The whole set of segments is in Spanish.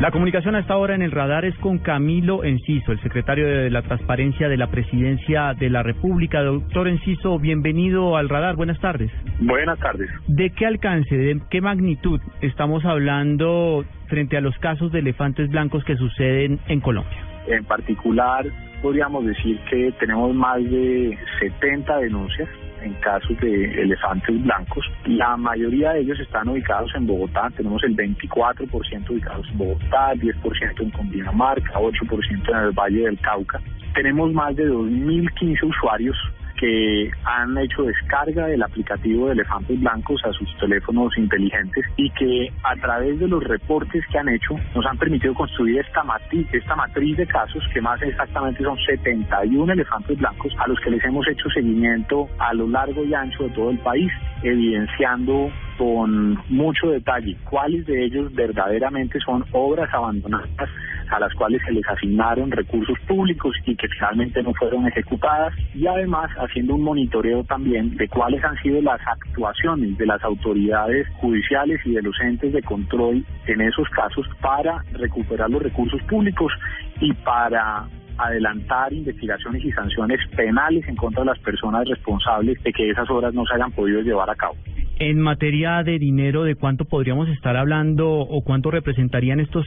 La comunicación a esta hora en el radar es con Camilo Enciso, el secretario de la Transparencia de la Presidencia de la República. Doctor Enciso, bienvenido al radar. Buenas tardes. Buenas tardes. ¿De qué alcance, de qué magnitud estamos hablando frente a los casos de elefantes blancos que suceden en Colombia? En particular, podríamos decir que tenemos más de 70 denuncias en casos de elefantes blancos. La mayoría de ellos están ubicados en Bogotá. Tenemos el 24% ubicados en Bogotá, 10% en Cundinamarca, 8% en el Valle del Cauca. Tenemos más de 2.015 usuarios que han hecho descarga del aplicativo de elefantes blancos a sus teléfonos inteligentes y que a través de los reportes que han hecho nos han permitido construir esta matriz, esta matriz de casos que más exactamente son 71 elefantes blancos a los que les hemos hecho seguimiento a lo largo y ancho de todo el país, evidenciando con mucho detalle cuáles de ellos verdaderamente son obras abandonadas a las cuales se les asignaron recursos públicos y que finalmente no fueron ejecutadas y además haciendo un monitoreo también de cuáles han sido las actuaciones de las autoridades judiciales y de los entes de control en esos casos para recuperar los recursos públicos y para adelantar investigaciones y sanciones penales en contra de las personas responsables de que esas obras no se hayan podido llevar a cabo. En materia de dinero, ¿de cuánto podríamos estar hablando o cuánto representarían estos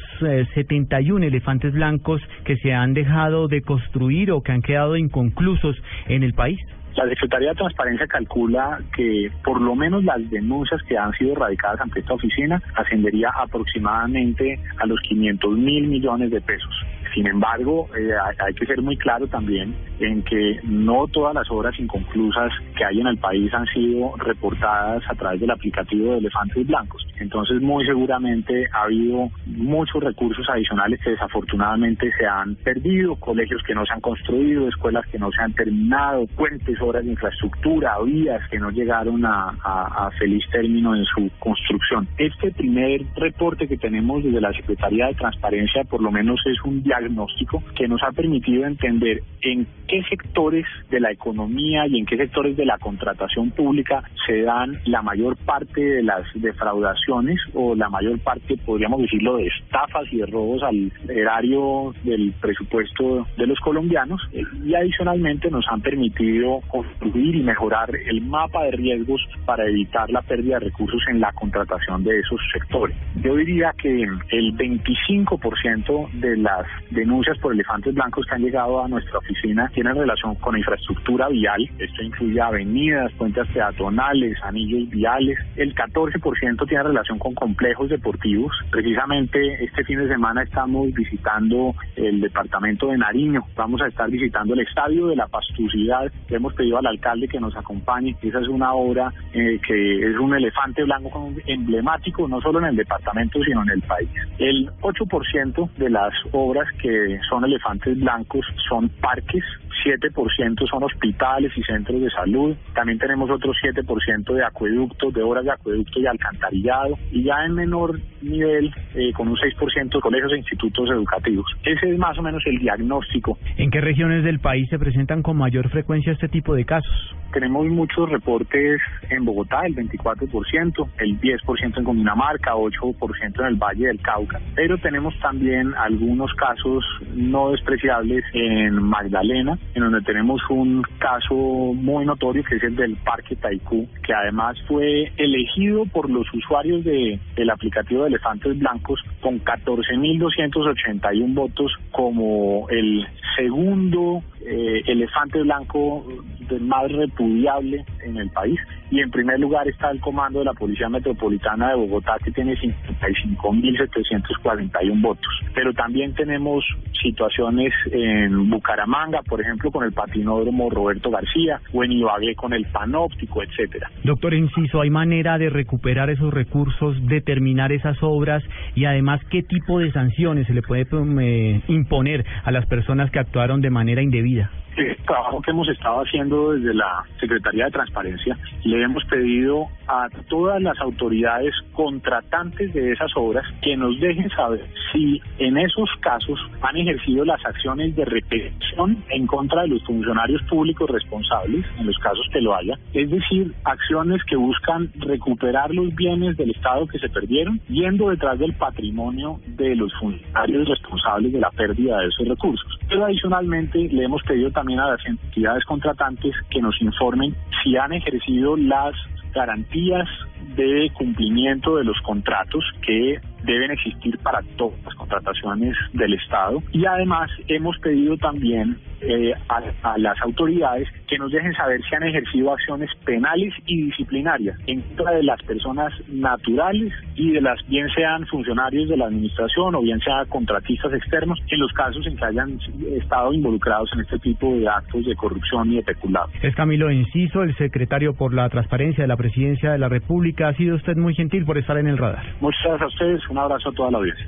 71 eh, elefantes blancos que se han dejado de construir o que han quedado inconclusos en el país? La Secretaría de Transparencia calcula que por lo menos las denuncias que han sido radicadas ante esta oficina ascendería aproximadamente a los 500 mil millones de pesos. Sin embargo, eh, hay que ser muy claro también en que no todas las obras inconclusas que hay en el país han sido reportadas a través del aplicativo de elefantes blancos. Entonces, muy seguramente ha habido muchos recursos adicionales que desafortunadamente se han perdido, colegios que no se han construido, escuelas que no se han terminado, puentes, obras de infraestructura, vías que no llegaron a, a feliz término en su construcción. Este primer reporte que tenemos desde la Secretaría de Transparencia, por lo menos es un diagnóstico que nos ha permitido entender en qué sectores de la economía y en qué sectores de la contratación pública se dan la mayor parte de las defraudaciones o la mayor parte, podríamos decirlo, de estafas y de robos al erario del presupuesto de los colombianos y adicionalmente nos han permitido construir y mejorar el mapa de riesgos para evitar la pérdida de recursos en la contratación de esos sectores. Yo diría que el 25% de las denuncias por elefantes blancos que han llegado a nuestra oficina tienen relación con infraestructura vial. Esto incluye avenidas, puentes peatonales, anillos viales. El 14% tiene relación con complejos deportivos. Precisamente este fin de semana estamos visitando el departamento de Nariño. Vamos a estar visitando el estadio de la Pastucidad. Hemos pedido al alcalde que nos acompañe. Esa es una obra eh, que es un elefante blanco emblemático, no solo en el departamento, sino en el país. El 8% de las obras que son elefantes blancos son parques 7% son hospitales y centros de salud. También tenemos otro 7% de acueductos, de obras de acueducto y alcantarillado. Y ya en menor nivel, eh, con un 6% de colegios e institutos educativos. Ese es más o menos el diagnóstico. ¿En qué regiones del país se presentan con mayor frecuencia este tipo de casos? Tenemos muchos reportes en Bogotá, el 24%, el 10% en Cundinamarca, 8% en el Valle del Cauca, pero tenemos también algunos casos no despreciables en Magdalena, en donde tenemos un caso muy notorio que es el del Parque Taikú, que además fue elegido por los usuarios de, del aplicativo de elefantes blancos con 14.281 votos como el segundo eh, elefante blanco más repudiable en el país. Y en primer lugar está el comando de la Policía Metropolitana de Bogotá, que tiene 55.741 votos. Pero también tenemos situaciones en Bucaramanga, por ejemplo, con el patinódromo Roberto García, o en Ibagué con el panóptico, etcétera. Doctor Inciso, ¿hay manera de recuperar esos recursos, determinar esas obras y además qué tipo de sanciones se le puede eh, imponer a las personas que actuaron de manera indebida? Trabajo que hemos estado haciendo desde la Secretaría de Transparencia, le hemos pedido a todas las autoridades contratantes de esas obras que nos dejen saber si en esos casos han ejercido las acciones de repetición en contra de los funcionarios públicos responsables, en los casos que lo haya, es decir, acciones que buscan recuperar los bienes del Estado que se perdieron, yendo detrás del patrimonio de los funcionarios responsables de la pérdida de esos recursos. Pero adicionalmente le hemos pedido también a las entidades contratantes que nos informen si han ejercido las garantías de cumplimiento de los contratos que deben existir para todas las contrataciones del Estado. Y además hemos pedido también eh, a, las autoridades que nos dejen saber si han ejercido acciones penales y disciplinarias en contra de las personas naturales y de las bien sean funcionarios de la administración o bien sean contratistas externos en los casos en que hayan estado involucrados en este tipo de actos de corrupción y de peculado. Es Camilo Enciso, el secretario por la transparencia de la Presidencia de la República. Ha sido usted muy gentil por estar en el radar. Muchas gracias a ustedes. Un abrazo a toda la audiencia.